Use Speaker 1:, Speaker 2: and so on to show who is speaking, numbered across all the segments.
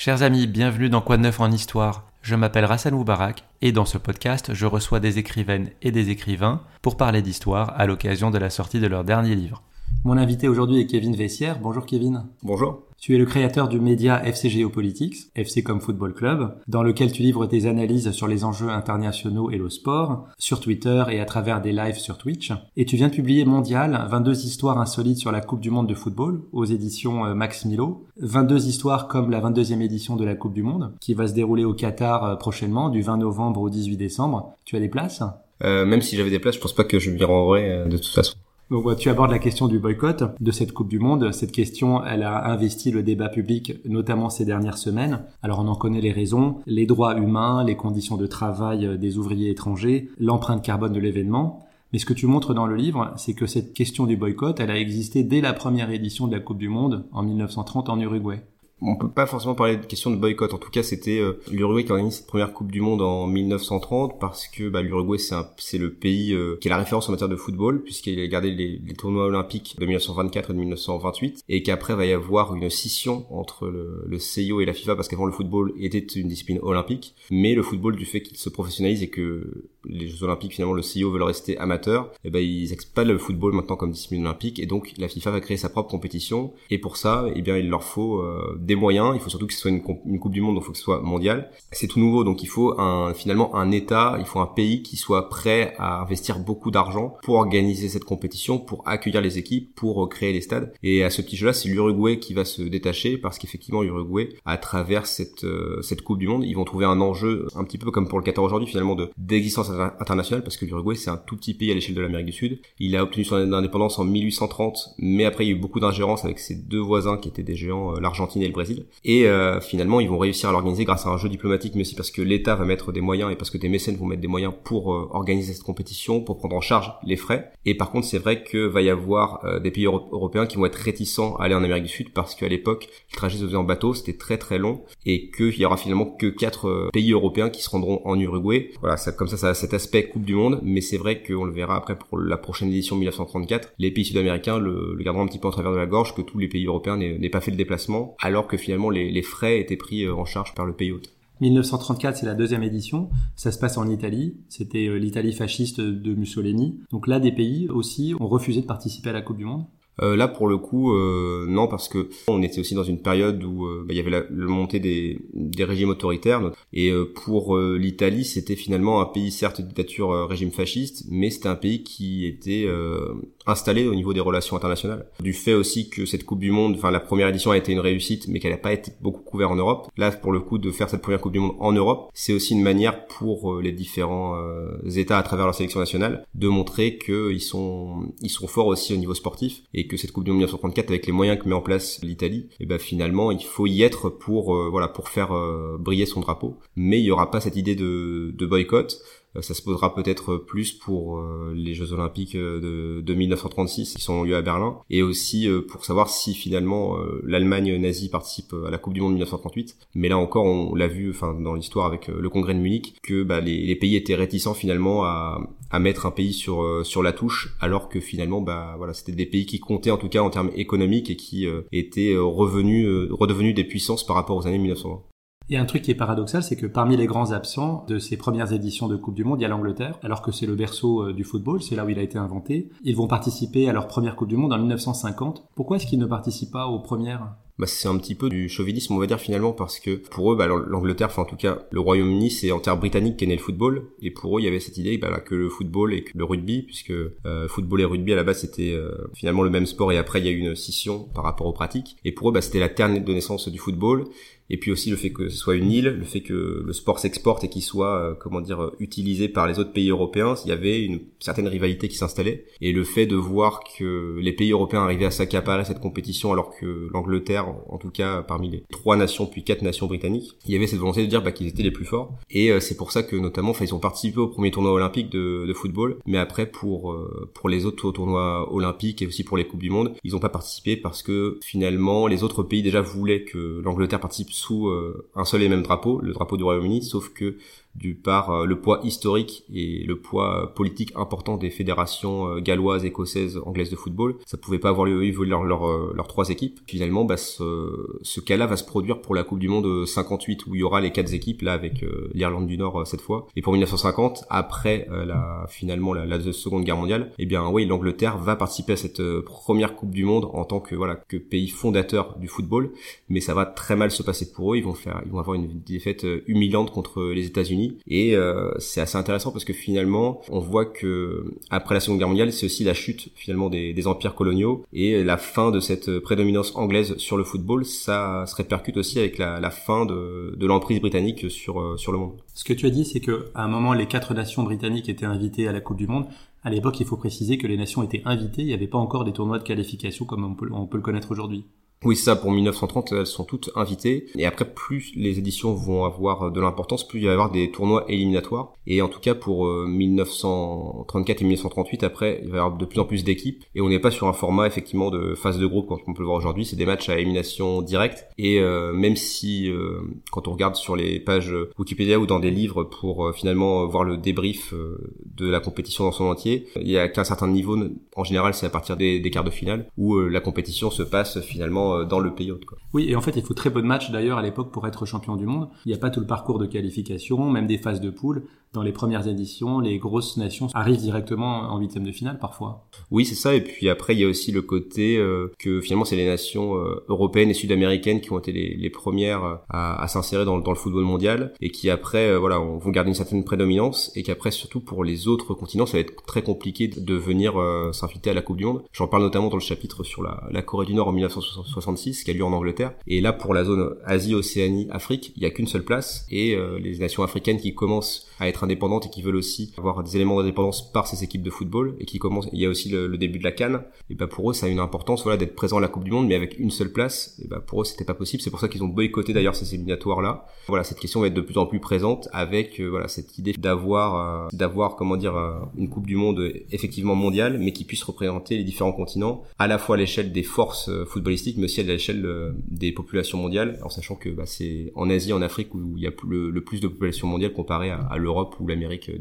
Speaker 1: Chers amis, bienvenue dans Quoi de neuf en histoire. Je m'appelle Rassan Moubarak et dans ce podcast, je reçois des écrivaines et des écrivains pour parler d'histoire à l'occasion de la sortie de leur dernier livre. Mon invité aujourd'hui est Kevin Vessière. Bonjour Kevin.
Speaker 2: Bonjour.
Speaker 1: Tu es le créateur du média FC Geopolitics, FC comme Football Club, dans lequel tu livres tes analyses sur les enjeux internationaux et le sport, sur Twitter et à travers des lives sur Twitch. Et tu viens de publier Mondial, 22 histoires insolites sur la Coupe du Monde de football, aux éditions euh, Max Milo. 22 histoires comme la 22e édition de la Coupe du Monde, qui va se dérouler au Qatar euh, prochainement, du 20 novembre au 18 décembre. Tu as des places?
Speaker 2: Euh, Même si j'avais des places, je pense pas que je m'y rendrais euh, de toute façon.
Speaker 1: Donc, tu abordes la question du boycott de cette Coupe du Monde. Cette question, elle a investi le débat public, notamment ces dernières semaines. Alors, on en connaît les raisons. Les droits humains, les conditions de travail des ouvriers étrangers, l'empreinte carbone de l'événement. Mais ce que tu montres dans le livre, c'est que cette question du boycott, elle a existé dès la première édition de la Coupe du Monde en 1930 en Uruguay
Speaker 2: on peut pas forcément parler de question de boycott. En tout cas, c'était euh, l'Uruguay qui organise cette première Coupe du Monde en 1930 parce que bah, l'Uruguay c'est le pays euh, qui est la référence en matière de football puisqu'il a gardé les, tournois olympiques de 1924 et de 1928 et qu'après va y avoir une scission entre le, le CIO et la FIFA parce qu'avant le football était une discipline olympique, mais le football du fait qu'il se professionnalise et que les Jeux Olympiques finalement le CIO veut rester amateur, et eh ben ils exploitent le football maintenant comme discipline olympique et donc la FIFA va créer sa propre compétition et pour ça, eh bien il leur faut euh, des moyens, il faut surtout que ce soit une, Coupe du Monde, donc il faut que ce soit mondial. C'est tout nouveau, donc il faut un, finalement un État, il faut un pays qui soit prêt à investir beaucoup d'argent pour organiser cette compétition, pour accueillir les équipes, pour euh, créer les stades. Et à ce petit jeu-là, c'est l'Uruguay qui va se détacher parce qu'effectivement l'Uruguay, à travers cette euh, cette Coupe du Monde, ils vont trouver un enjeu un petit peu comme pour le Qatar aujourd'hui finalement de d'existence internationale parce que l'Uruguay c'est un tout petit pays à l'échelle de l'Amérique du Sud. Il a obtenu son indépendance en 1830, mais après il y a eu beaucoup d'ingérence avec ses deux voisins qui étaient des géants, euh, l'Argentine et le Brésil. Et euh, finalement, ils vont réussir à l'organiser grâce à un jeu diplomatique, mais aussi parce que l'État va mettre des moyens et parce que des mécènes vont mettre des moyens pour euh, organiser cette compétition, pour prendre en charge les frais. Et par contre, c'est vrai que va y avoir des pays européens qui vont être réticents à aller en Amérique du Sud parce qu'à l'époque, le trajet se faisait en bateau, c'était très très long, et qu'il y aura finalement que quatre pays européens qui se rendront en Uruguay. Voilà, ça, comme ça, ça cet aspect Coupe du Monde, mais c'est vrai qu'on le verra après pour la prochaine édition 1934. Les pays sud-américains le, garderont un petit peu en travers de la gorge que tous les pays européens n'aient pas fait le déplacement, alors que finalement les, les frais étaient pris euh, en charge par le pays hôte.
Speaker 1: 1934, c'est la deuxième édition. Ça se passe en Italie. C'était euh, l'Italie fasciste de Mussolini. Donc là, des pays aussi ont refusé de participer à la Coupe du Monde.
Speaker 2: Euh, là, pour le coup, euh, non, parce que on était aussi dans une période où euh, bah, il y avait la, montée des, des, régimes autoritaires. Et pour l'Italie, c'était finalement un pays, certes, dictature, régime fasciste, mais c'était un pays qui était installé au niveau des relations internationales. Du fait aussi que cette Coupe du Monde, enfin la première édition a été une réussite, mais qu'elle n'a pas été beaucoup couverte en Europe. Là, pour le coup, de faire cette première Coupe du Monde en Europe, c'est aussi une manière pour les différents États à travers leur sélection nationale de montrer qu'ils sont ils sont forts aussi au niveau sportif et que cette Coupe du Monde 1934 avec les moyens que met en place l'Italie, et eh ben finalement il faut y être pour euh, voilà pour faire euh, briller son drapeau. Mais il y aura pas cette idée de, de boycott. Euh, ça se posera peut-être plus pour euh, les Jeux Olympiques euh, de, 1936 qui sont lieu à Berlin et aussi pour savoir si finalement l'Allemagne nazie participe à la Coupe du Monde 1938. Mais là encore, on l'a vu, enfin dans l'histoire avec le Congrès de Munich, que bah, les, pays étaient réticents finalement à, mettre un pays sur sur la touche, alors que finalement, bah voilà, c'était des pays qui comptaient en tout cas en termes économiques et qui étaient revenus redevenus des puissances par rapport aux années 1920.
Speaker 1: Et un truc qui est paradoxal, c'est que parmi les grands absents de ces premières éditions de Coupe du Monde, il y a l'Angleterre, alors que c'est le berceau euh, du football, c'est là où il a été inventé. Ils vont participer à leur première Coupe du Monde en 1950. Pourquoi est-ce qu'ils ne participent pas aux premières?
Speaker 2: Bah, c'est un petit peu du chauvinisme, on va dire finalement, parce que pour eux, bah, l'Angleterre, enfin en tout cas le Royaume-Uni, c'est en terre britannique qu'est né le football, et pour eux, il y avait cette idée bah, que le football et le rugby, puisque euh, football et rugby à la base c'était euh, finalement le même sport, et après il y a eu une scission par rapport aux pratiques, et pour eux, bah, c'était la terre de naissance du football, et puis aussi le fait que ce soit une île, le fait que le sport s'exporte et qu'il soit, euh, comment dire, euh, utilisé par les autres pays européens, il y avait une certaine rivalité qui s'installait. Et le fait de voir que les pays européens arrivaient à s'accaparer cette compétition alors que l'Angleterre, en tout cas parmi les trois nations puis quatre nations britanniques, il y avait cette volonté de dire bah, qu'ils étaient les plus forts. Et euh, c'est pour ça que notamment, enfin, ils ont participé au premier tournoi olympique de, de football, mais après pour pour les autres tournois olympiques et aussi pour les coupes du monde, ils n'ont pas participé parce que finalement les autres pays déjà voulaient que l'Angleterre participe sous un seul et même drapeau, le drapeau du Royaume-Uni, sauf que du par euh, le poids historique et le poids euh, politique important des fédérations euh, galloises, écossaises, anglaises de football. Ça pouvait pas avoir lieu, leurs leur, trois équipes. Finalement, bah, ce, ce cas-là va se produire pour la Coupe du Monde 58 où il y aura les quatre équipes là avec l'Irlande du Nord cette fois. Et pour 1950, après la finalement la, la, Seconde Guerre mondiale, eh bien oui, l'Angleterre va participer à cette première Coupe du Monde en tant que voilà que pays fondateur du football, mais ça va très mal se passer pour eux. Ils vont faire, ils vont avoir une défaite humiliante contre les États-Unis et euh, c'est assez intéressant parce que finalement, on voit que après la Seconde Guerre mondiale, c'est aussi la chute finalement des, empires coloniaux et la fin de cette prédominance anglaise sur le football. Ça se répercute aussi avec la, fin de, l'emprise britannique sur euh, sur le monde.
Speaker 1: Ce que tu as dit, c'est que à un moment, les quatre nations britanniques étaient invitées à la Coupe du Monde. À l'époque, il faut préciser que les nations étaient invitées. Il n'y avait pas encore des tournois de qualification comme on peut le connaître aujourd'hui.
Speaker 2: Oui, ça, pour 1930, elles sont toutes invitées. Et après, plus les éditions vont avoir de l'importance, plus il va y avoir des tournois éliminatoires. Et en tout cas, pour 1934 euh, et 1938, après, il va y avoir de plus en plus d'équipes. Et on n'est pas sur un format, effectivement, de phase de groupe, comme on peut le voir aujourd'hui. C'est des matchs à élimination directe. Et euh, même si, euh, quand on regarde sur les pages Wikipédia ou dans des livres pour finalement voir le débrief de la compétition dans son entier, il y a qu'un certain niveau, en général, c'est à partir des, des quarts de finale, où la compétition se passe finalement euh, dans le. Quoi.
Speaker 1: Oui, et en fait, il faut très peu de matchs d'ailleurs à l'époque pour être champion du monde. Il n'y a pas tout le parcours de qualification, même des phases de poule dans les premières éditions, les grosses nations arrivent directement en huitième de finale parfois.
Speaker 2: Oui, c'est ça. Et puis après, il y a aussi le côté euh, que finalement, c'est les nations euh, européennes et sud-américaines qui ont été les, premières euh, à, s'insérer dans, le football mondial et qui après, voilà, vont garder une certaine prédominance et qu'après, surtout pour les autres continents, ça va être très compliqué de venir s'inviter à la Coupe du Monde. J'en parle notamment dans le chapitre sur la, Corée du Nord en 1966, qui a lieu en Angleterre. Et là, pour la zone Asie, Océanie, Afrique, il y a qu'une seule place et les nations africaines qui commencent à être indépendantes et qui veulent aussi avoir des éléments d'indépendance par ces équipes de football et qui commencent il y a aussi le, début de la Cannes. Et bah pour eux ça a une importance voilà d'être présent à la Coupe du monde mais avec une seule place. Et bah pour eux c'était pas possible. C'est pour ça qu'ils ont boycotté d'ailleurs ces éliminatoires là voilà cette question va être de plus en plus présente avec euh, voilà cette idée d'avoir euh, d'avoir comment dire euh, une Coupe du monde effectivement mondiale mais qui puisse représenter les différents continents à la fois à l'échelle des forces footballistiques mais aussi à l'échelle des populations mondiales. En sachant que bah, c'est en Asie en Afrique où il y a le, plus de population mondiale comparé à l'Europe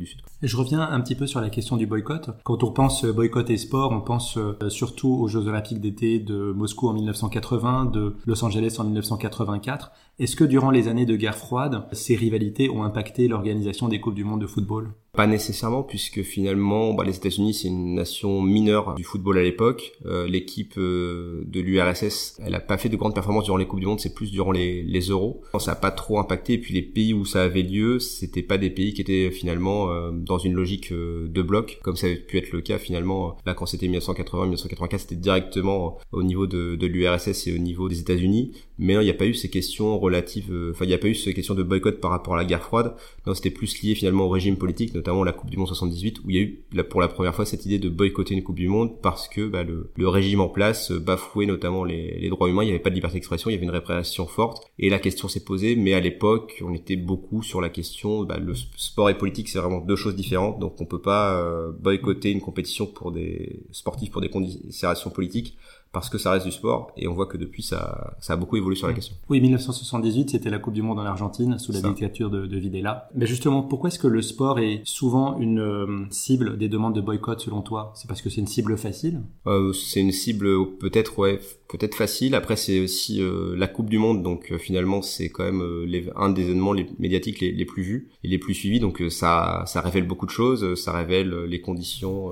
Speaker 2: Sud.
Speaker 1: Je reviens un petit peu sur la question du boycott. Quand on pense boycott et sport, on pense euh, surtout aux Jeux Olympiques d'été de Moscou en 1980, de Los Angeles en 1984. Est-ce que durant les années de guerre froide, ces rivalités ont impacté l'organisation des Coupes du Monde de football?
Speaker 2: Pas nécessairement, puisque finalement, bah, les États-Unis, c'est une nation mineure du football à l'époque. Euh, l'équipe euh, de l'URSS, elle a pas fait de grandes performances durant les Coupes du Monde, c'est plus durant les, les Euros. Ça a pas trop impacté. Et puis les pays où ça avait lieu, c'était pas des pays qui étaient finalement euh, dans une logique de bloc, comme ça avait pu être le cas finalement. Là, quand c'était 1980-1984, c'était directement au niveau de, de l'URSS et au niveau des États-Unis. Mais il n'y a pas eu ces questions relatives. Enfin, il n'y a pas eu ces questions de boycott par rapport à la guerre froide. Non, c'était plus lié finalement au régime politique, notamment la Coupe du Monde 78, où il y a eu pour la première fois cette idée de boycotter une Coupe du Monde parce que bah, le, régime en place bafouait notamment les, droits humains, il n'y avait pas de liberté d'expression, il y avait une répression forte, et la question s'est posée, mais à l'époque, on était beaucoup sur la question, bah, le sport et politique, c'est vraiment deux choses différentes, donc on peut pas euh, boycotter une compétition pour des sportifs pour des considérations politiques parce que ça reste du sport et on voit que depuis ça, ça a beaucoup évolué sur la question.
Speaker 1: Oui, 1978, c'était la Coupe du Monde en Argentine sous la dictature de, de, Videla. Mais justement, pourquoi est-ce que le sport est souvent une euh, cible des demandes de boycott selon toi? C'est parce que c'est une cible facile?
Speaker 2: Euh, C'est une cible peut-être ouais, peut-être facile. Après, c'est aussi euh, la Coupe du Monde, donc euh, finalement, c'est quand même les, un des événements les, médiatiques les, les, plus vus et les plus suivis. Donc ça, ça révèle beaucoup de choses. Ça révèle les conditions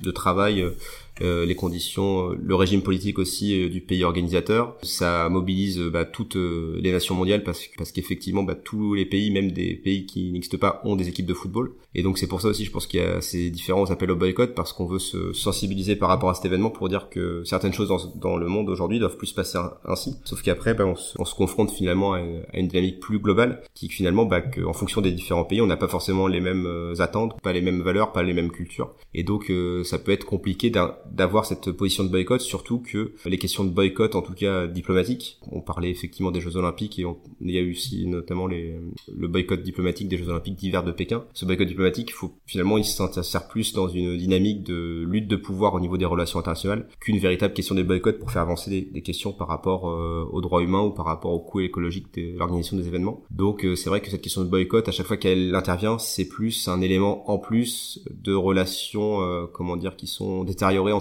Speaker 2: de travail euh, les conditions, euh, le régime politique aussi euh, du pays organisateur. Ça mobilise bah, toutes les nations mondiales parce, parce qu'effectivement bah, tous les pays, même des pays qui n'existent pas, ont des équipes de football. Et donc c'est pour ça aussi, je pense qu'il y a ces différents appels au boycott parce qu'on veut se sensibiliser par rapport à cet événement pour dire que certaines choses dans, le monde aujourd'hui doivent plus se passer ainsi. Sauf qu'après, bah, on, se, on, se, confronte finalement à, une dynamique plus globale qui finalement, bah, en fonction des différents pays, on n'a pas forcément les mêmes attentes, pas les mêmes valeurs, pas les mêmes cultures. Et donc ça peut être compliqué d'avoir cette position de boycott, surtout que les questions de boycott, en tout cas diplomatiques, on parlait effectivement des Jeux Olympiques et il y a eu aussi notamment le boycott diplomatique des Jeux Olympiques d'hiver de Pékin. Ce boycott diplomatique, faut finalement, il s'insère plus dans une dynamique de lutte de pouvoir au niveau des relations internationales qu'une véritable question des boycotts pour faire avancer des, des questions par rapport euh, aux droits humains ou par rapport au coût écologique de l'organisation des événements. Donc euh, c'est vrai que cette question de boycott, à chaque fois qu'elle intervient, c'est plus un élément en plus de relations, euh, comment dire, qui sont détériorées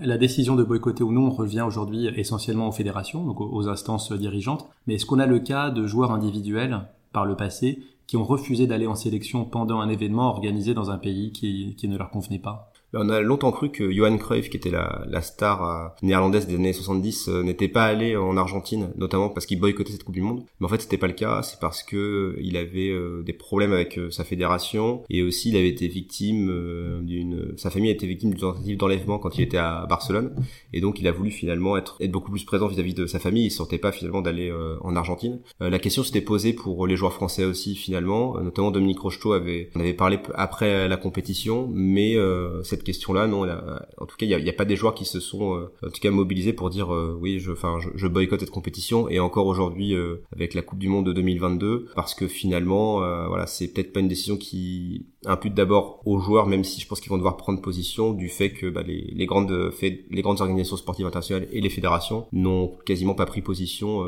Speaker 1: La décision de boycotter ou non revient aujourd'hui essentiellement aux fédérations, donc aux instances dirigeantes. Mais est-ce qu'on a le cas de joueurs individuels par le passé qui ont refusé d'aller en sélection pendant un événement organisé dans un pays qui ne leur convenait pas?
Speaker 2: On a longtemps cru que Johan Cruyff, qui était la, star euh, néerlandaise des années 70, euh, n'était pas allé en Argentine, notamment parce qu'il boycottait cette Coupe du Monde. Mais en fait, c'était pas le cas. C'est parce que euh, il avait des problèmes avec sa fédération et aussi il avait été victime d'une, sa famille a été victime d'une tentative d'enlèvement quand il était à Barcelone. Et donc, il a voulu finalement être, être beaucoup plus présent vis-à-vis de sa famille. Il ne sentait pas finalement d'aller en Argentine. la question s'était posée pour les joueurs français aussi finalement, notamment Dominique Rocheteau avait, on avait parlé après la compétition, mais cette question-là, non. en tout cas, il n'y a, pas des joueurs qui se sont, euh, en tout cas, mobilisés pour dire euh, oui, je, enfin, je, boycotte cette compétition. Et encore aujourd'hui, euh, avec la Coupe du Monde de 2022, parce que finalement, voilà, c'est peut-être pas une décision qui impute d'abord aux joueurs, même si je pense qu'ils vont devoir prendre position du fait que bah, les, grandes les grandes organisations sportives internationales et les fédérations n'ont quasiment pas pris position.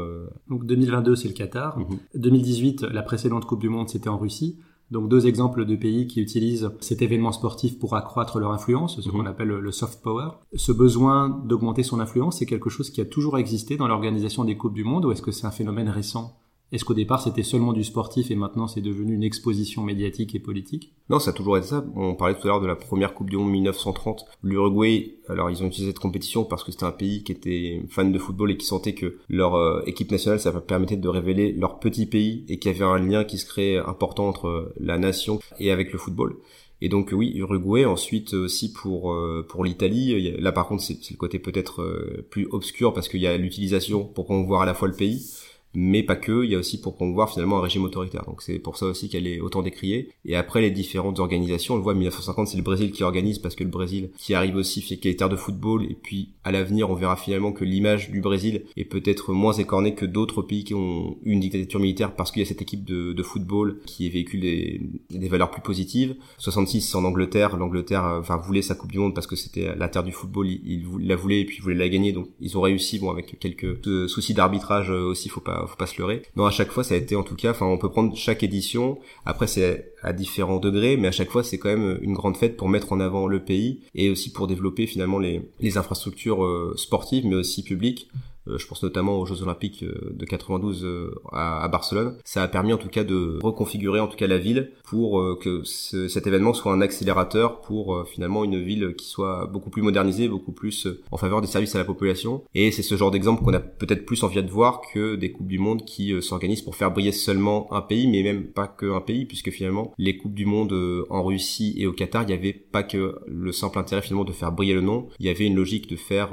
Speaker 1: Donc 2022, c'est le Qatar. 2018, mhm. la précédente Coupe du Monde, c'était en Russie. Donc deux exemples de pays qui utilisent cet événement sportif pour accroître leur influence, ce qu'on mhm. appelle le soft power. Ce besoin d'augmenter son influence, c'est quelque chose qui a toujours existé dans l'organisation des Coupes du Monde ou est-ce que c'est un phénomène récent? Est-ce qu'au départ c'était seulement du sportif et maintenant c'est devenu une exposition médiatique et politique?
Speaker 2: Non, ça a toujours été ça. On parlait tout à l'heure de la première Coupe du Monde 1930. L'Uruguay, alors ils ont utilisé cette compétition parce que c'était un pays qui était fan de football et qui sentait que leur euh, équipe nationale, ça permettait de révéler leur petit pays et qu'il y avait un lien qui se créait important entre la nation et avec le football. Et donc oui, Uruguay. Ensuite aussi pour euh, pour l'Italie. Là par contre c'est le côté peut-être euh, plus obscur parce qu'il y a l'utilisation pour qu'on voit à la fois le pays mais pas que, il y a aussi pour promouvoir finalement un régime autoritaire. Donc c'est pour ça aussi qu'elle est autant décriée. Et après les différentes organisations, on le voit 1950 c'est le Brésil qui organise parce que le Brésil qui arrive aussi fait qu'il est terre de football et puis à l'avenir on verra finalement que l'image du Brésil est peut-être moins écornée que d'autres pays qui ont une dictature militaire parce qu'il y a cette équipe de, de football qui véhicule des, des, valeurs plus positives. 66 en Angleterre, l'Angleterre euh, enfin voulait sa Coupe du Monde parce que c'était la terre du football, il, la voulait et puis il voulait la gagner donc ils ont réussi bon avec quelques euh, soucis d'arbitrage euh, aussi faut pas faut pas se leurrer. Non, à chaque fois, ça a été en tout cas, enfin, on peut prendre chaque édition. Après, c'est à différents degrés, mais à chaque fois, c'est quand même une grande fête pour mettre en avant le pays et aussi pour développer finalement les, infrastructures euh, sportives, mais aussi publiques. Euh, je pense notamment aux Jeux Olympiques euh, de 92 euh, à, Barcelone. Ça a permis en tout cas de reconfigurer en tout cas la ville pour que cet événement soit un accélérateur pour finalement une ville qui soit beaucoup plus modernisée, beaucoup plus en faveur des services à la population. Et c'est ce genre d'exemple qu'on a peut-être plus envie de voir que des coupes du monde qui s'organisent pour faire briller seulement un pays, mais même pas que un pays, puisque finalement les coupes du monde en Russie et au Qatar, il n'y avait pas que le simple intérêt finalement de faire briller le nom, il y avait une logique de faire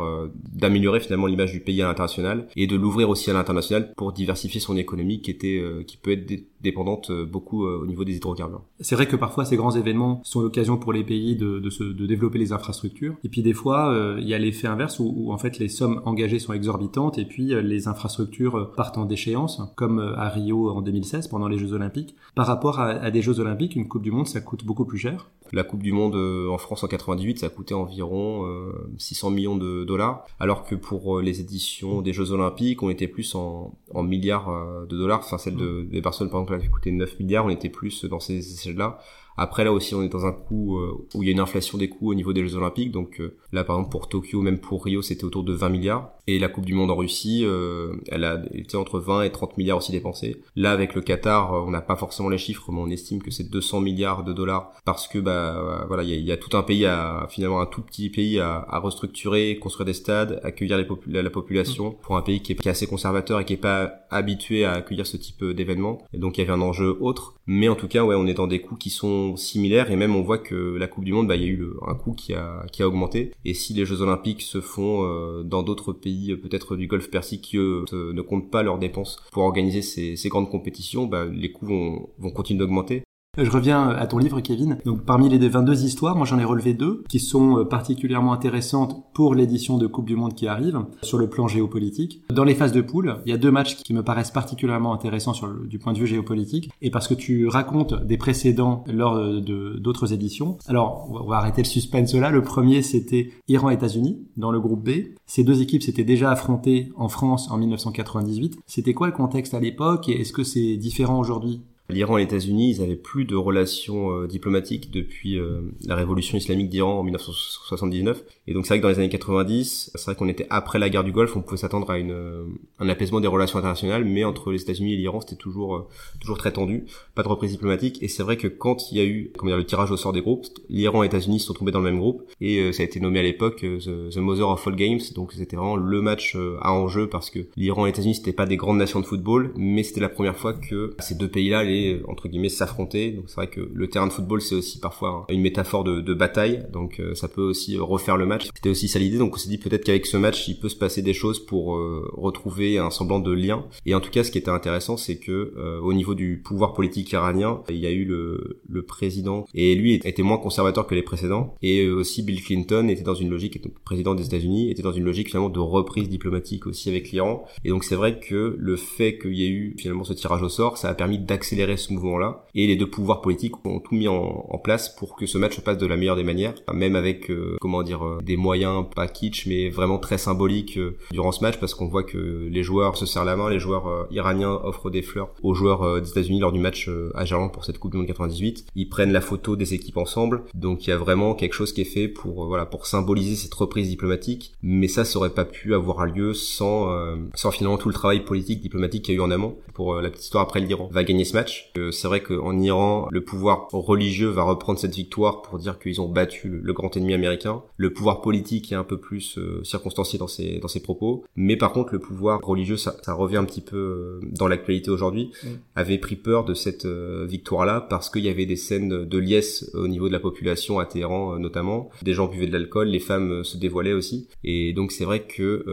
Speaker 2: d'améliorer finalement l'image du pays à l'intérieur et de l'ouvrir aussi à l'international pour diversifier son économie qui était euh, qui peut être dépendante euh, beaucoup euh, au niveau des hydrocarbures.
Speaker 1: C'est vrai que parfois ces grands événements sont l'occasion pour les pays de, de, se, de, développer les infrastructures et puis des fois il y a l'effet inverse où, en fait les sommes engagées sont exorbitantes et puis les infrastructures partent en déchéance comme à Rio en 2016 pendant les Jeux Olympiques. Par rapport à, à des Jeux Olympiques, une Coupe du Monde ça coûte beaucoup plus cher.
Speaker 2: La Coupe du Monde en France en 98 ça coûtait environ 600 millions de dollars alors que pour les éditions des Jeux Olympiques, on était plus en, en milliards euh, de dollars. Enfin, celle de, des personnes, par exemple, qui coûtait 9 milliards, on était plus dans ces échelles-là. Après là aussi on est dans un coup euh, où il y a une inflation des coûts au niveau des Jeux Olympiques. Donc euh, là par exemple pour Tokyo, même pour Rio, c'était autour de 20 milliards. Et la Coupe du Monde en Russie, euh, elle a été entre 20 et 30 milliards aussi dépensés. Là avec le Qatar, on n'a pas forcément les chiffres, mais on estime que c'est 200 milliards de dollars parce que bah voilà il y a, tout un pays à finalement un tout petit pays à, à restructurer, construire des stades, accueillir les la, population mmh. pour un pays qui est, qui est assez conservateur et qui est pas habitué à accueillir ce type d'événements. Et donc il y avait un enjeu autre. Mais en tout cas ouais on est dans des coûts qui sont similaires et même on voit que la Coupe du Monde, bah, il y a eu un coût qui a, augmenté. Et si les Jeux Olympiques se font euh, dans d'autres pays, euh, peut-être du Golfe Persique, qui eux ne comptent pas leurs dépenses pour organiser ces, grandes compétitions, bah, les coûts vont continuer d'augmenter.
Speaker 1: Je reviens à ton livre, Kevin. Donc, parmi les 22 histoires, moi j'en ai relevé deux qui sont euh, particulièrement intéressantes pour l'édition de Coupe du Monde qui arrive sur le plan géopolitique. Dans les phases de poule, il y a deux matchs qui me paraissent particulièrement intéressants du point de vue géopolitique et parce que tu racontes des précédents lors de d'autres éditions. Alors, on va arrêter le suspense là. Le premier, c'était Iran-États-Unis dans le groupe B. Ces deux équipes s'étaient déjà affrontées en France en 1998. C'était quoi le contexte à l'époque et est-ce que c'est différent aujourd'hui?
Speaker 2: L'Iran et les États-Unis, ils avaient plus de relations euh, diplomatiques depuis euh, la révolution islamique d'Iran en 1979. Et donc c'est vrai que dans les années 90, c'est vrai qu'on était après la guerre du Golfe, on pouvait s'attendre à une, euh, un apaisement des relations internationales, mais entre les États-Unis et l'Iran, c'était toujours toujours très tendu, pas de reprise diplomatique. Et c'est vrai que quand il y a eu comment dire, le tirage au sort des groupes, l'Iran et les États-Unis sont tombés dans le même groupe, et ça a été nommé à l'époque the, the, Mother of All Games. Donc c'était vraiment le match à enjeu parce que l'Iran et les États-Unis c'était pas des grandes nations de football, mais c'était la première fois que ces deux pays-là entre guillemets s'affronter. Donc c'est vrai que le terrain de football c'est aussi parfois une métaphore de, bataille, donc euh, ça peut aussi refaire le match. C'était aussi ça l'idée, donc on s'est dit peut-être qu'avec ce match il peut se passer des choses pour euh, retrouver un semblant de lien. Et en tout cas ce qui était intéressant c'est que euh, au niveau du pouvoir politique iranien, il y a eu le, président et lui était moins conservateur que les précédents et aussi Bill Clinton était dans une logique, président des États-Unis, était dans une logique finalement de reprise diplomatique aussi avec l'Iran. Et donc c'est vrai que le fait qu'il y ait eu finalement ce tirage au sort, ça a permis d'accélérer ce mouvement là Et les deux pouvoirs politiques ont tout mis en, place pour que ce match se passe de la meilleure des manières, même avec euh, comment dire euh, des moyens pas kitsch mais vraiment très symboliques euh, durant ce match parce qu'on voit que les joueurs se serrent la main, les joueurs iraniens offrent des fleurs aux joueurs des États-Unis lors du match à Gerland pour cette Coupe du Monde 98. Ils prennent la photo des équipes ensemble, donc il y a vraiment quelque chose qui est fait pour voilà pour symboliser cette reprise diplomatique. Mais ça, ça aurait pas pu avoir lieu sans sans finalement tout le travail politique diplomatique qu'il y a eu en amont. Pour la petite histoire après l'Iran va gagner ce match c'est vrai qu'en Iran, le pouvoir religieux va reprendre cette victoire pour dire qu'ils ont battu le, grand ennemi américain. Le pouvoir politique est un peu plus euh, circonstancié dans ses dans ses propos, mais par contre le pouvoir religieux, ça, ça revient un petit peu euh, dans l'actualité aujourd'hui, mm. avait pris peur de cette euh, victoire-là parce qu'il y avait des scènes de liesse au niveau de la population à Téhéran notamment. Des gens buvaient de l'alcool, les femmes se dévoilaient aussi, et donc c'est vrai que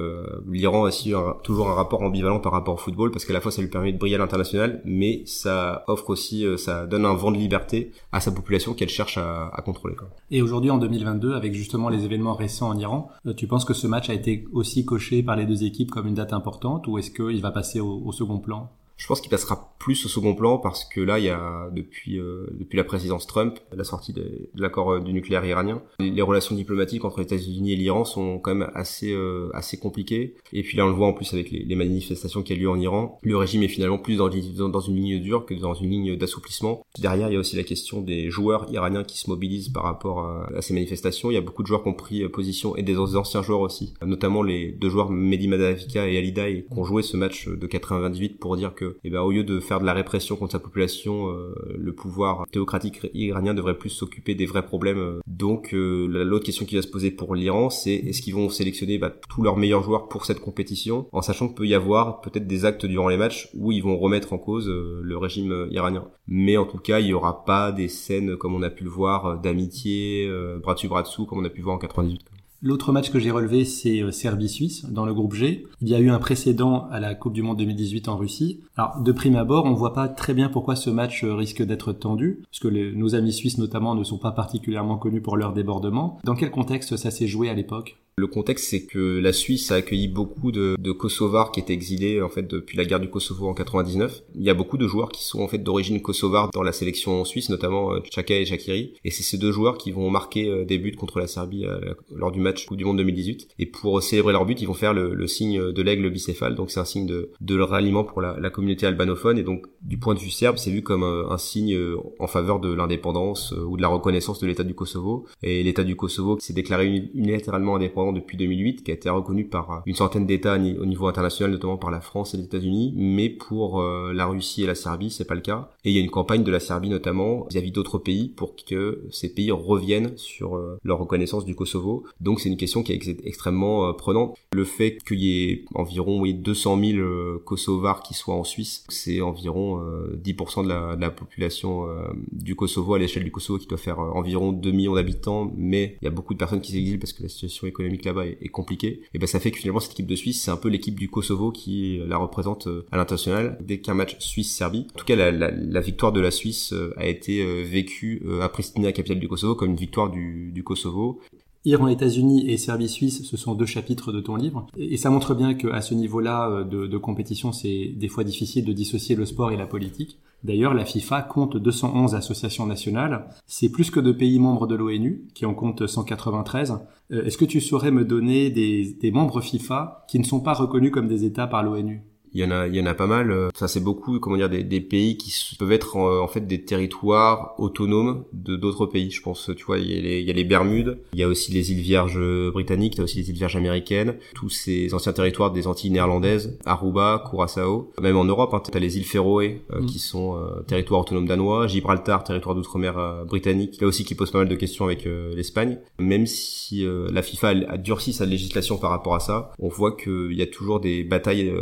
Speaker 2: l'Iran a aussi toujours un rapport ambivalent par rapport au football parce qu'à la fois ça lui permet de briller à l'international, mais ça offre aussi, euh, ça donne un vent de liberté à sa population qu'elle cherche à, contrôler.
Speaker 1: Et aujourd'hui, en 2022, avec justement les événements récents en Iran, euh, tu penses que ce match a été aussi coché par les deux équipes comme une date importante ou est-ce qu'il va passer au second plan?
Speaker 2: Je pense qu'il passera plus au second plan parce que là, il y a depuis euh, depuis la présidence Trump, la sortie de, l'accord euh, du nucléaire iranien, les, relations diplomatiques entre les États-Unis et l'Iran sont quand même assez euh, assez compliquées. Et puis là, on le voit en plus avec les, manifestations qui a lieu en Iran. Le régime est finalement plus dans, dans, une ligne dure que dans une ligne d'assouplissement. Derrière, il y a aussi la question des joueurs iraniens qui se mobilisent par rapport à, à, ces manifestations. Il y a beaucoup de joueurs qui ont pris position et des anciens joueurs aussi, notamment les deux joueurs Mehdi Madavika et Ali Daei qui ont joué ce match de 98 pour dire que et eh ben au lieu de faire de la répression contre sa population, euh, le pouvoir théocratique iranien devrait plus s'occuper des vrais problèmes. Donc euh, l'autre question qui va se poser pour l'Iran, c'est est-ce qu'ils vont sélectionner bah, tous leurs meilleurs joueurs pour cette compétition, en sachant qu'il peut y avoir peut-être des actes durant les matchs où ils vont remettre en cause euh, le régime iranien. Mais en tout cas, il y aura pas des scènes comme on a pu le voir d'amitié, bras dessus bras dessous, comme on a pu le voir en 98.
Speaker 1: L'autre match que j'ai relevé, c'est euh, Serbie-Suisse dans le groupe G. Il y a eu un précédent à la Coupe du Monde 2018 en Russie. Alors, de prime abord, on voit pas très bien pourquoi ce match euh, risque d'être tendu, parce que nos amis suisses notamment ne sont pas particulièrement connus pour leur débordement. Dans quel contexte ça s'est joué à l'époque?
Speaker 2: Le contexte, c'est que la Suisse a accueilli beaucoup de, de, Kosovars qui étaient exilés en fait depuis la guerre du Kosovo en 99. Il y a beaucoup de joueurs qui sont en fait d'origine kosovare dans la sélection suisse, notamment euh, Chaka et Shakiri. Et c'est ces deux joueurs qui vont marquer euh, des buts contre la Serbie euh, lors du match Coupe du Monde 2018. Et pour célébrer leur but, ils vont faire le, le signe de l'aigle bicéphale. Donc c'est un signe de, de ralliement pour la, la, communauté albanophone. Et donc du point de vue serbe, c'est vu comme un, un signe en faveur de l'indépendance ou de la reconnaissance de l'État du Kosovo. Et l'État du Kosovo s'est déclaré unilatéralement indépendant depuis 2008, qui a été reconnu par euh, une centaine d'États au niveau international, notamment par la France et les États-Unis, mais pour euh, la Russie et la Serbie, c'est pas le cas. Et il y a une campagne de la Serbie notamment vis-à-vis d'autres pays pour que ces pays reviennent sur euh, leur reconnaissance du Kosovo. Donc c'est une question qui est extrêmement prenante. Le fait qu'il y ait environ oui, 200 000 Kosovars qui soient en Suisse, c'est environ 10% de la, de la, population du Kosovo à l'échelle du Kosovo qui doit faire environ 2 millions d'habitants, mais il y a beaucoup de personnes qui s'exilent parce que la situation économique là-bas est, compliquée. Et ben ça fait que finalement cette équipe de Suisse, c'est un peu l'équipe du Kosovo qui la représente à l'international dès qu'un match Suisse-Serbie. En tout cas, la, victoire de la Suisse a été vécue à Pristina, capitale du Kosovo, comme une victoire du Kosovo.
Speaker 1: Iran, États-Unis et Serbie Suisse, ce sont deux chapitres de ton livre. Et ça montre bien qu'à ce niveau-là euh, de, compétition, c'est des fois difficile de dissocier le sport et la politique. D'ailleurs, la FIFA compte 211 associations nationales. C'est plus que de pays membres de l'ONU, qui en compte 193. Euh, est-ce que tu saurais me donner des membres FIFA qui ne sont pas reconnus comme des États par l'ONU?
Speaker 2: Il y en a il y en a pas mal euh, ça c'est beaucoup comment dire des, des, pays qui peuvent être en, fait des territoires autonomes de d'autres pays je pense. Tu vois il y, a les, il y a les Bermudes il y a aussi les îles Vierges britanniques il y a aussi les îles Vierges américaines. Tous ces anciens territoires des Antilles néerlandaises Aruba Curaçao. Même en Europe hein, tu as les îles Féroé euh, mm. qui sont euh, territoires autonomes danois. Gibraltar territoire d'outre-mer britannique. Là aussi qui pose pas mal de questions avec l'Espagne. Même si la FIFA a, durci sa législation par rapport à ça on voit qu'il y a toujours des batailles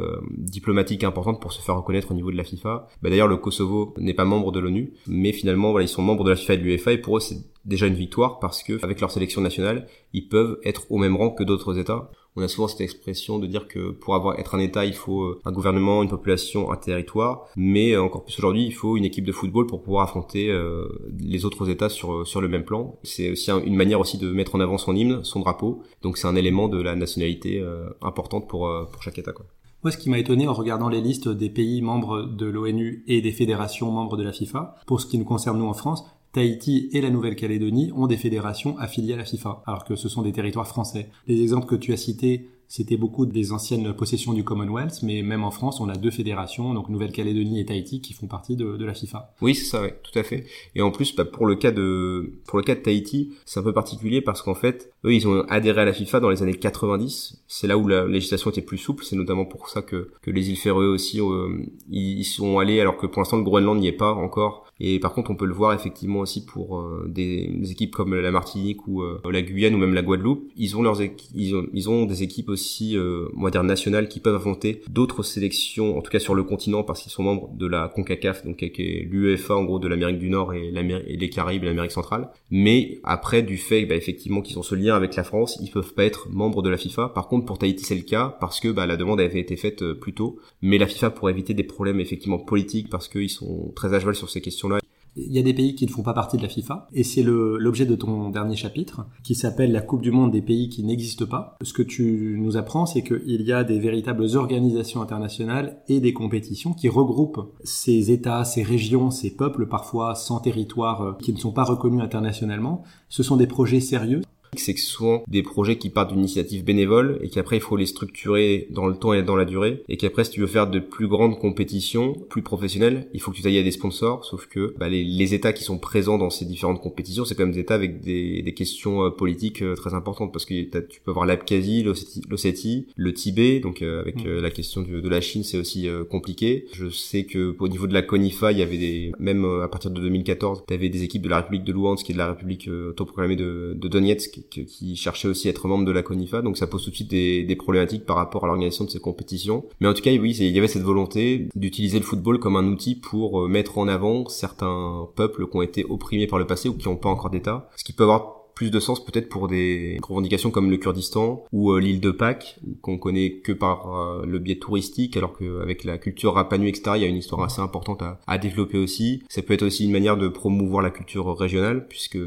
Speaker 2: diplomatique importante pour se faire reconnaître au niveau de la FIFA. Bah, D'ailleurs, le Kosovo n'est pas membre de l'ONU, mais finalement, voilà, ils sont membres de la FIFA et de l'UEFA, et pour eux, c'est déjà une victoire parce que, avec leur sélection nationale, ils peuvent être au même rang que d'autres États. On a souvent cette expression de dire que pour avoir être un État, il faut euh, un gouvernement, une population, un territoire, mais euh, encore plus aujourd'hui, il faut une équipe de football pour pouvoir affronter euh, les autres États sur sur le même plan. C'est aussi une manière aussi de mettre en avant son hymne, son drapeau. Donc c'est un élément de la nationalité importante pour pour chaque État. Quoi.
Speaker 1: Moi, ce qui m'a étonné en regardant les listes des pays membres de l'ONU et des fédérations membres de la FIFA, pour ce qui nous concerne nous en France, Tahiti et la Nouvelle-Calédonie ont des fédérations affiliées à la FIFA, alors que ce sont des territoires français. Les exemples que tu as cités c'était beaucoup des anciennes possessions du Commonwealth, mais même en France, on a deux fédérations, donc Nouvelle-Calédonie et Tahiti, qui font partie de, la FIFA.
Speaker 2: Oui, c'est ça, oui, tout à fait. Et en plus, bah, pour le cas de pour le cas de Tahiti, c'est un peu particulier parce qu'en fait, eux, ils ont adhéré à la FIFA dans les années 90. C'est là où la législation était plus souple. C'est notamment pour ça que que les îles Féroé aussi, euh, ils sont allés alors que pour l'instant le Groenland n'y est pas encore. Et par contre, on peut le voir effectivement aussi pour euh, des, équipes comme la Martinique ou euh, la Guyane ou même la Guadeloupe. Ils ont leurs ils ont ils ont des équipes aussi euh, on va dire nationales qui peuvent affronter d'autres sélections en tout cas sur le continent parce qu'ils sont membres de la CONCACAF donc qui est l'UEFA en gros de l'Amérique du Nord et, et les Caraïbes et l'Amérique centrale. Mais après du fait bah, effectivement qu'ils ont ce lien avec la France, ils peuvent pas être membres de la FIFA. Par contre pour Tahiti c'est le cas parce que bah, la demande avait été faite euh, plus tôt. Mais la FIFA pour éviter des problèmes effectivement politiques parce qu'ils sont très à cheval sur ces questions-là
Speaker 1: il y a des pays qui ne font pas partie de la FIFA, et c'est l'objet de ton dernier chapitre, qui s'appelle la Coupe du Monde des pays qui n'existent pas. Ce que tu nous apprends, c'est qu'il y a des véritables organisations internationales et des compétitions qui regroupent ces États, ces régions, ces peuples parfois sans territoire euh, qui ne sont pas reconnus internationalement. Ce sont des projets sérieux
Speaker 2: c'est que souvent des projets qui partent d'une initiative bénévole et qu'après il faut les structurer dans le temps et dans la durée. Et qu'après si tu veux faire de plus grandes compétitions, plus professionnelles, il faut que tu tailles à des sponsors, sauf que bah, les, les, États qui sont présents dans ces différentes compétitions, c'est quand même des États avec des, des questions euh, politiques euh, très importantes. Parce que tu peux avoir l'Abkhazie, l'Ossétie, le Tibet, donc euh, avec mm. la question de, de la Chine c'est aussi compliqué. Je sais que au niveau de la CONIFA, il y avait des, même à partir de 2014, tu avais des équipes de la République de Luhansk et de la République autoproclamée de, de Donetsk qui, cherchait aussi à être membre de la CONIFA, donc ça pose tout de suite des, problématiques par rapport à l'organisation de ces compétitions. Mais en tout cas, oui, il y avait cette volonté d'utiliser le football comme un outil pour euh, mettre en avant certains peuples qui ont été opprimés par le passé ou qui n'ont pas encore d'État, ce qui peut avoir plus de sens peut-être pour des revendications comme le Kurdistan ou euh, l'île de Pâques qu'on connaît que par euh, le biais touristique alors qu'avec la culture Rapa etc il y a une histoire assez importante à, à, développer aussi. Ça peut être aussi une manière de promouvoir la culture régionale puisque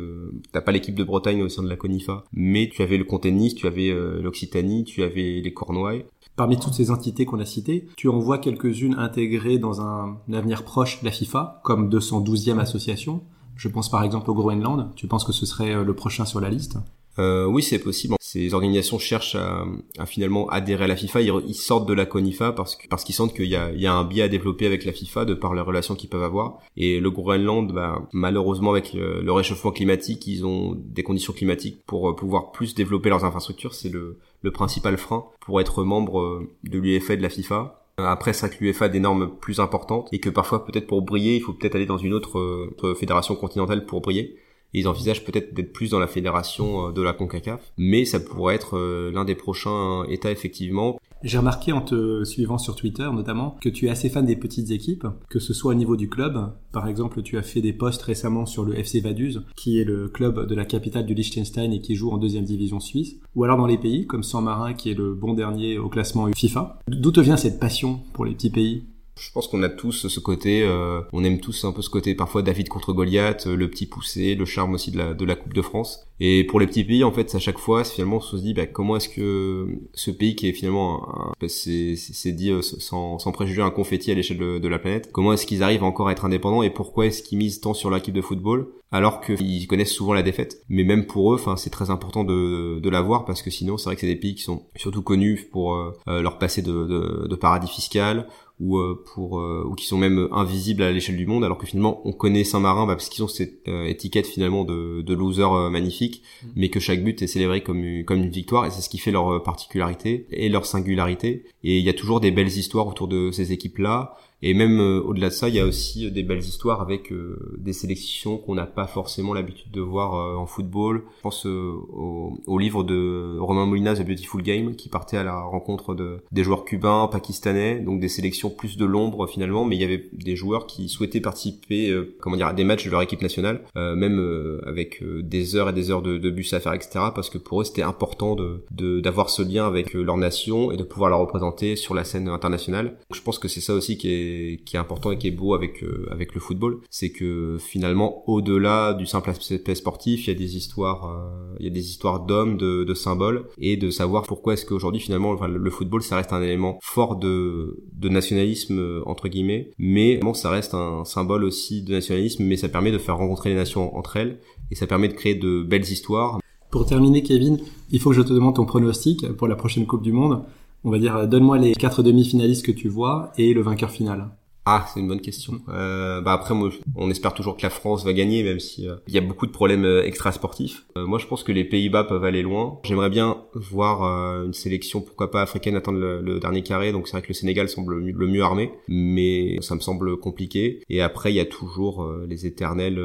Speaker 2: t'as pas l'équipe de Bretagne au sein de la CONIFA. Mais tu avais le Comté de Nice tu avais euh, l'Occitanie tu avais les Cornouailles.
Speaker 1: Parmi toutes ces entités qu'on a citées, tu en vois quelques-unes intégrées dans un avenir proche la FIFA, comme 212e association, je pense par exemple au Groenland. Tu penses que ce serait euh, le prochain sur la liste?
Speaker 2: Euh, oui, c'est possible. Ces organisations cherchent à, à, finalement adhérer à la FIFA. Ils, sortent de la CONIFA parce qu'ils sentent qu'il y a, un biais à développer avec la FIFA de par les relations qu'ils peuvent avoir. Et le Groenland, bah, malheureusement avec le, réchauffement climatique, ils ont des conditions climatiques pour euh, pouvoir plus développer leurs infrastructures. C'est le, le principal frein pour être membre de l'UEFA et de la FIFA. Après, c'est vrai que l'UEFA a des normes plus importantes et que parfois, peut-être pour briller, il faut peut-être aller dans une autre, euh, fédération continentale pour briller. Ils envisagent peut-être d'être plus dans la fédération euh, de la CONCACAF, mais ça pourrait être euh, l'un des prochains États effectivement.
Speaker 1: J'ai remarqué en te suivant sur Twitter notamment que tu es assez fan des petites équipes, que ce soit au niveau du club. Par exemple, tu as fait des posts récemment sur le FC Vaduz, qui est le club de la capitale du Liechtenstein et qui joue en deuxième division suisse. Ou alors dans les pays, comme San Marin qui est le bon dernier au classement FIFA. D'où te vient cette passion pour les petits pays?
Speaker 2: Je pense qu'on a tous ce côté, euh, on aime tous un peu ce côté parfois David contre Goliath, euh, le petit poussé, le charme aussi de la, de la Coupe de France. Et pour les petits pays, en fait, à chaque fois, finalement, on se dit bah, comment est-ce que ce pays qui est finalement, bah, c'est dit euh, sans, sans préjuger un confetti à l'échelle de, de, la planète, comment est-ce qu'ils arrivent encore à être indépendants et pourquoi est-ce qu'ils misent tant sur l'équipe de football alors qu'ils connaissent souvent la défaite. Mais même pour eux, enfin, c'est très important de, de l'avoir parce que sinon, c'est vrai que c'est des pays qui sont surtout connus pour leur passé de, de, de paradis fiscal ou euh, pour euh, ou qui sont même invisibles à l'échelle du monde alors que finalement on connaît Saint-Marin bah, parce qu'ils ont cette euh, étiquette finalement de, de loser magnifique mm. mais que chaque but est célébré comme une, comme une victoire et c'est ce qui fait leur particularité et leur singularité et il y a toujours des belles histoires autour de ces équipes là et même euh, au-delà de ça, il y a aussi euh, des belles histoires avec euh, des sélections qu'on n'a pas forcément l'habitude de voir en football. Je pense au, au, livre de Romain Molina, The Beautiful Game, qui partait à la rencontre de, des joueurs cubains, pakistanais, donc des sélections plus de l'ombre finalement, mais il y avait des joueurs qui souhaitaient participer, comment dire, à des matchs de leur équipe nationale, même avec des heures et des heures de, de, bus à faire, etc. Parce que pour eux, c'était important de d'avoir ce lien avec leur nation et de pouvoir la représenter sur la scène internationale. je pense que c'est ça aussi qui est qui est important et qui est beau avec euh, avec le football, c'est que finalement au-delà du simple aspect sportif, il y a des histoires euh, il y a des histoires d'hommes, de, de, symboles et de savoir pourquoi est-ce qu'aujourd'hui finalement le football ça reste un élément fort de nationalisme euh, entre guillemets, mais bon, ça reste un symbole aussi de nationalisme, mais ça permet de faire rencontrer les nations entre elles et ça permet de créer de belles histoires.
Speaker 1: Pour terminer, Kevin, il faut que je te demande ton pronostic pour la prochaine Coupe du Monde on va dire, donne-moi les quatre demi-finalistes que tu vois et le vainqueur final.
Speaker 2: Ah, c'est une bonne question. Euh, bah après, moi, on espère toujours que la France va gagner, même si euh, il y a beaucoup de problèmes euh, extra-sportifs. Euh, moi, je pense que les Pays-Bas peuvent aller loin. J'aimerais bien voir une sélection, pourquoi pas africaine, atteindre le, dernier carré. Donc c'est vrai que le Sénégal semble le mieux armé, mais ça me semble compliqué. Et après, il y a toujours les éternels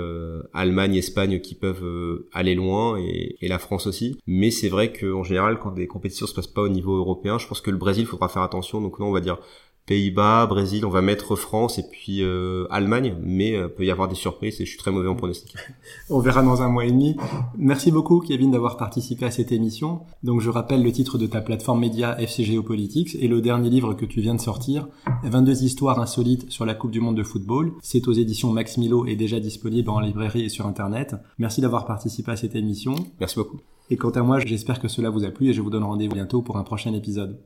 Speaker 2: Allemagne, Espagne qui peuvent aller loin, et, et, la France aussi. Mais c'est vrai qu'en général, quand des compétitions se passent pas au niveau européen, je pense que le Brésil faudra faire attention. Donc là, on va dire Pays-Bas, Brésil, on va mettre France et puis euh, Allemagne, mais euh, peut y avoir des surprises et je suis très mauvais en pronostic.
Speaker 1: on verra dans un mois et demi. Merci beaucoup Kevin d'avoir participé à cette émission. Donc je rappelle le titre de ta plateforme média FC Geopolitics et le dernier livre que tu viens de sortir, 22 histoires insolites sur la Coupe du monde de football. C'est aux éditions Max Milo et déjà disponible en librairie et sur internet. Merci d'avoir participé à cette émission.
Speaker 2: Merci beaucoup.
Speaker 1: Et quant à moi, j'espère que cela vous a plu et je vous donne rendez-vous bientôt pour un prochain épisode.